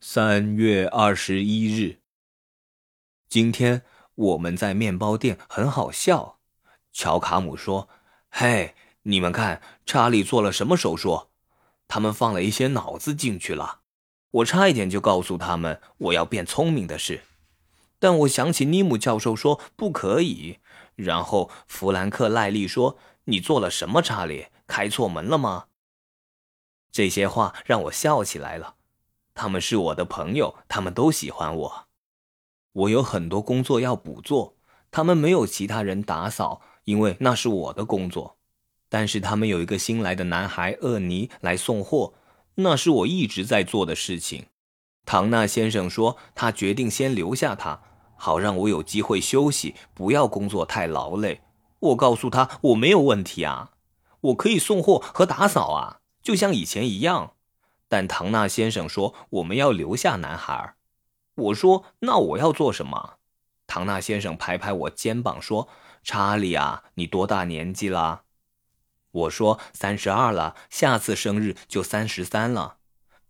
三月二十一日，今天我们在面包店很好笑。乔卡姆说：“嘿，你们看，查理做了什么手术？他们放了一些脑子进去了。我差一点就告诉他们我要变聪明的事，但我想起尼姆教授说不可以。然后弗兰克赖利说：‘你做了什么，查理？开错门了吗？’这些话让我笑起来了。”他们是我的朋友，他们都喜欢我。我有很多工作要补做，他们没有其他人打扫，因为那是我的工作。但是他们有一个新来的男孩厄尼来送货，那是我一直在做的事情。唐纳先生说他决定先留下他，好让我有机会休息，不要工作太劳累。我告诉他我没有问题啊，我可以送货和打扫啊，就像以前一样。但唐纳先生说我们要留下男孩。我说那我要做什么？唐纳先生拍拍我肩膀说：“查理啊，你多大年纪了？”我说：“三十二了，下次生日就三十三了。”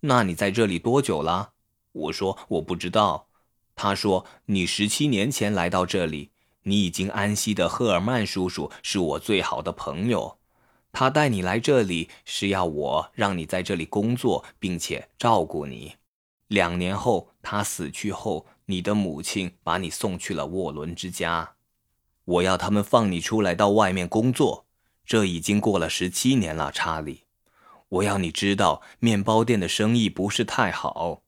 那你在这里多久了？我说我不知道。他说：“你十七年前来到这里，你已经安息的赫尔曼叔叔是我最好的朋友。”他带你来这里是要我让你在这里工作，并且照顾你。两年后他死去后，你的母亲把你送去了沃伦之家。我要他们放你出来到外面工作。这已经过了十七年了，查理。我要你知道，面包店的生意不是太好，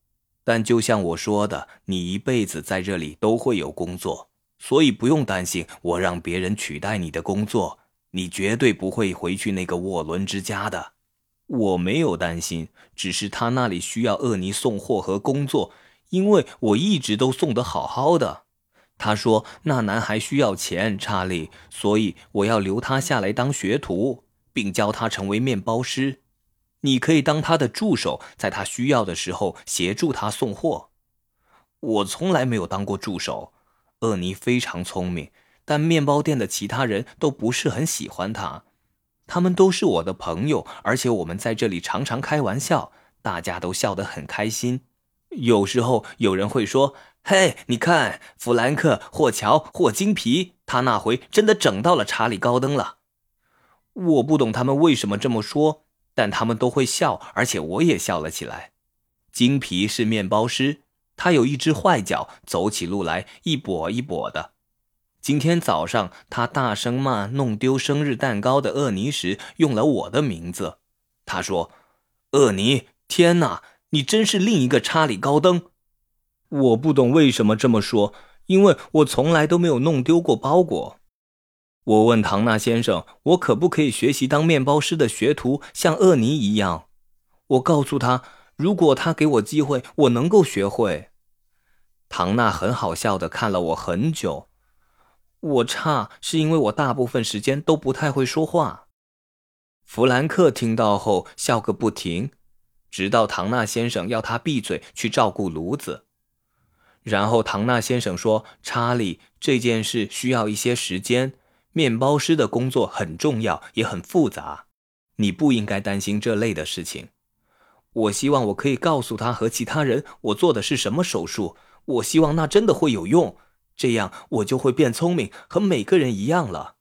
但就像我说的，你一辈子在这里都会有工作，所以不用担心我让别人取代你的工作。你绝对不会回去那个沃伦之家的，我没有担心，只是他那里需要厄尼送货和工作，因为我一直都送得好好的。他说那男孩需要钱，查理，所以我要留他下来当学徒，并教他成为面包师。你可以当他的助手，在他需要的时候协助他送货。我从来没有当过助手，厄尼非常聪明。但面包店的其他人都不是很喜欢他，他们都是我的朋友，而且我们在这里常常开玩笑，大家都笑得很开心。有时候有人会说：“嘿，你看，弗兰克、或乔、或金皮，他那回真的整到了查理高登了。”我不懂他们为什么这么说，但他们都会笑，而且我也笑了起来。金皮是面包师，他有一只坏脚，走起路来一跛一跛的。今天早上，他大声骂弄丢生日蛋糕的厄尼时，用了我的名字。他说：“厄尼，天哪，你真是另一个查理高登。”我不懂为什么这么说，因为我从来都没有弄丢过包裹。我问唐纳先生：“我可不可以学习当面包师的学徒，像厄尼一样？”我告诉他：“如果他给我机会，我能够学会。”唐纳很好笑的看了我很久。我差是因为我大部分时间都不太会说话。弗兰克听到后笑个不停，直到唐纳先生要他闭嘴去照顾炉子。然后唐纳先生说：“查理，这件事需要一些时间。面包师的工作很重要，也很复杂。你不应该担心这类的事情。我希望我可以告诉他和其他人我做的是什么手术。我希望那真的会有用。”这样我就会变聪明，和每个人一样了。